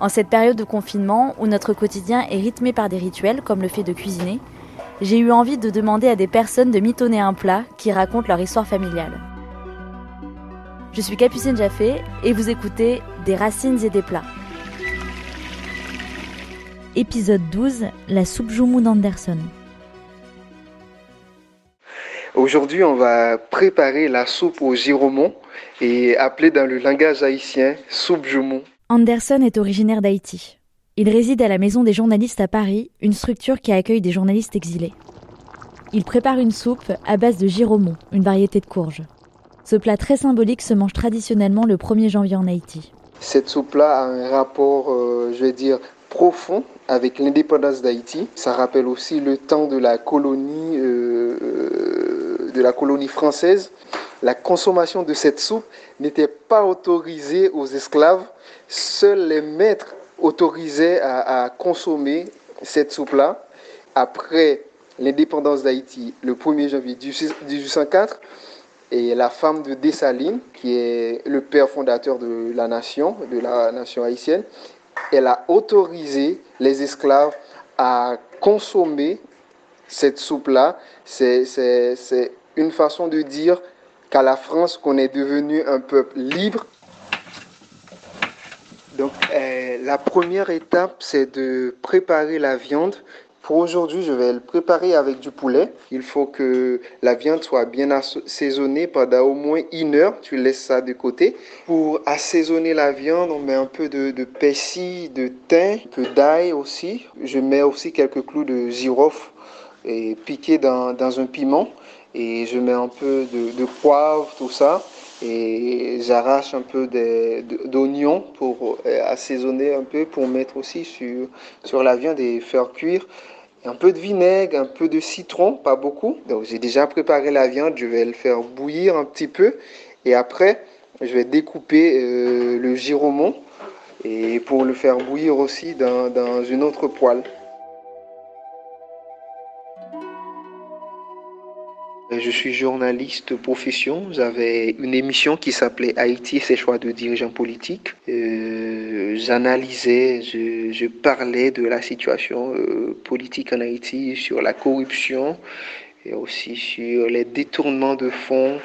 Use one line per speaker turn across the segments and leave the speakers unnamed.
En cette période de confinement où notre quotidien est rythmé par des rituels comme le fait de cuisiner, j'ai eu envie de demander à des personnes de mitonner un plat qui raconte leur histoire familiale. Je suis Capucine Jaffé et vous écoutez Des racines et des plats. Épisode 12 La soupe Joumou d'Anderson.
Aujourd'hui, on va préparer la soupe au giromon et appelée dans le langage haïtien soupe Joumou.
Anderson est originaire d'Haïti. Il réside à la Maison des journalistes à Paris, une structure qui accueille des journalistes exilés. Il prépare une soupe à base de giromon, une variété de courge. Ce plat très symbolique se mange traditionnellement le 1er janvier en Haïti.
Cette soupe-là a un rapport, euh, je vais dire, profond avec l'indépendance d'Haïti. Ça rappelle aussi le temps de la colonie, euh, euh, de la colonie française. La consommation de cette soupe n'était pas autorisée aux esclaves. Seuls les maîtres autorisaient à, consommer cette soupe-là. Après l'indépendance d'Haïti, le 1er janvier 1804, et la femme de Dessalines, qui est le père fondateur de la nation, de la nation haïtienne, elle a autorisé les esclaves à consommer cette soupe-là. C'est une façon de dire qu'à la France, qu'on est devenu un peuple libre. Donc, euh, la première étape, c'est de préparer la viande pour aujourd'hui, je vais le préparer avec du poulet. Il faut que la viande soit bien assaisonnée pendant au moins une heure. Tu laisses ça de côté. Pour assaisonner la viande, on met un peu de, de persil, de thym, un peu d'ail aussi. Je mets aussi quelques clous de girofle et piqués dans, dans un piment. Et je mets un peu de, poivre, tout ça. Et j'arrache un peu d'oignons pour euh, assaisonner un peu pour mettre aussi sur, sur la viande et faire cuire. Un peu de vinaigre, un peu de citron, pas beaucoup. Donc j'ai déjà préparé la viande, je vais le faire bouillir un petit peu. Et après je vais découper euh, le giromon. Et pour le faire bouillir aussi dans, dans une autre poêle. Je suis journaliste profession. J'avais une émission qui s'appelait Haïti et ses choix de dirigeants politiques. Euh, J'analysais, je, parlais de la situation euh, politique en Haïti, sur la corruption et aussi sur les détournements de fonds,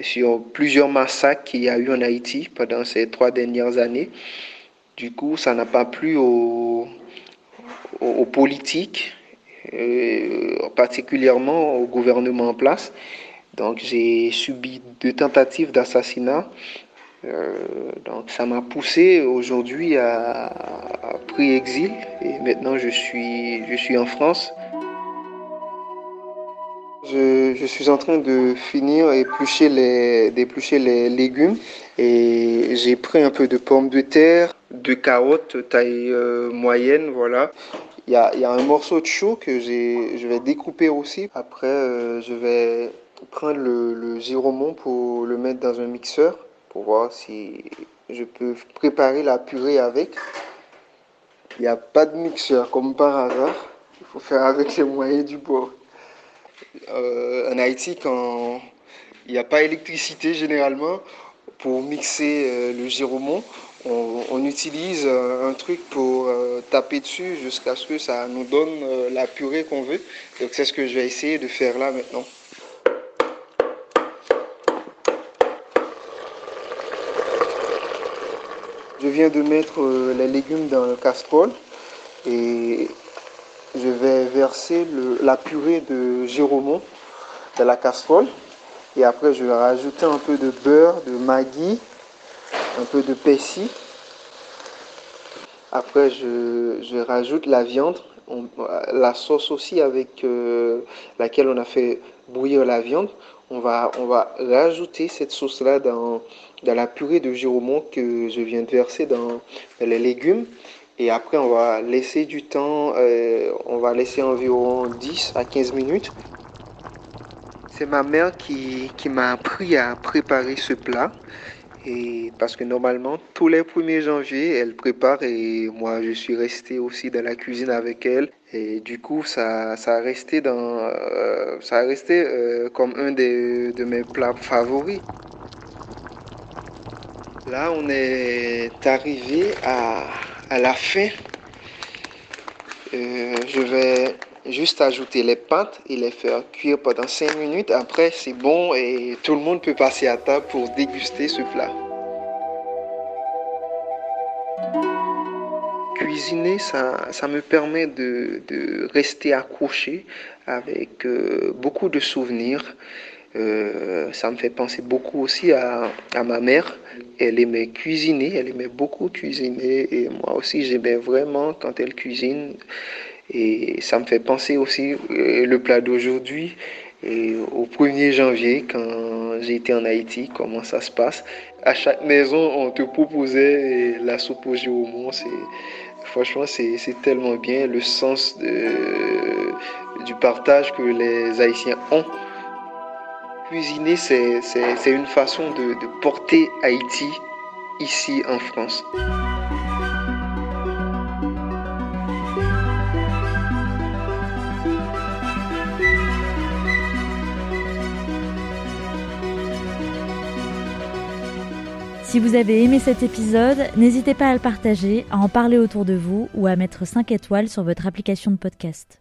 sur plusieurs massacres qu'il y a eu en Haïti pendant ces trois dernières années. Du coup, ça n'a pas plu aux, politiques euh, particulièrement au gouvernement en place. Donc j'ai subi deux tentatives d'assassinat. Euh, donc ça m'a poussé aujourd'hui à, à pré-exil et maintenant je suis, je suis en France. Je, je, suis en train de finir éplucher les, d'éplucher les légumes et j'ai pris un peu de pommes de terre, de carottes taille euh, moyenne, voilà. Il y a, un morceau de chou que je vais découper aussi. Après, euh, je vais prendre le, le giromon pour le mettre dans un mixeur pour voir si je peux préparer la purée avec. Il n'y a pas de mixeur comme par hasard. Il faut faire avec les moyens du bord. Euh, en Haïti, quand il n'y a pas d'électricité généralement, pour mixer euh, le giromon, on, utilise euh, un truc pour euh, taper dessus jusqu'à ce que ça nous donne euh, la purée qu'on veut. C'est ce que je vais essayer de faire là maintenant. Je viens de mettre les légumes dans le casserole et je vais verser la purée de giromon dans la casserole. Et après, je vais rajouter un peu de beurre, de maggi, un peu de persil. Après, je, je rajoute la viande, la sauce aussi avec euh, laquelle on a fait bouillir la viande. On va, on va rajouter cette sauce-là dans, dans la purée de giromon que je viens de verser dans, dans les légumes. Et après, on va laisser du temps, euh, on va laisser environ 10 à 15 minutes. C'est ma mère qui, qui m'a appris à préparer ce plat. Et parce que normalement, tous les 1er janvier, elle prépare et moi, je suis resté aussi dans la cuisine avec elle. Et du coup, ça, ça a resté, dans, euh, ça a resté euh, comme un des, de mes plats favoris. Là, on est arrivé à, à la fin. Euh, je vais juste ajouter les pâtes et les faire cuire pendant 5 minutes. Après, c'est bon et tout le monde peut passer à table pour déguster ce plat. Cuisiner, ça, ça me permet de, de rester accroché avec euh, beaucoup de souvenirs. Euh, ça me fait penser beaucoup aussi à, à, ma mère. Elle aimait cuisiner, elle aimait beaucoup cuisiner et moi aussi j'aimais vraiment quand elle cuisine. Et ça me fait penser aussi euh, le plat d'aujourd'hui et au 1er janvier quand j'étais en Haïti, comment ça se passe. À chaque maison, on te proposait la soupe au géomon. Franchement, c'est tellement bien le sens du partage que les Haïtiens ont. Cuisiner, c'est une façon de porter Haïti ici en France.
Si vous avez aimé cet épisode, n'hésitez pas à le partager, à en parler autour de vous ou à mettre 5 étoiles sur votre application de podcast.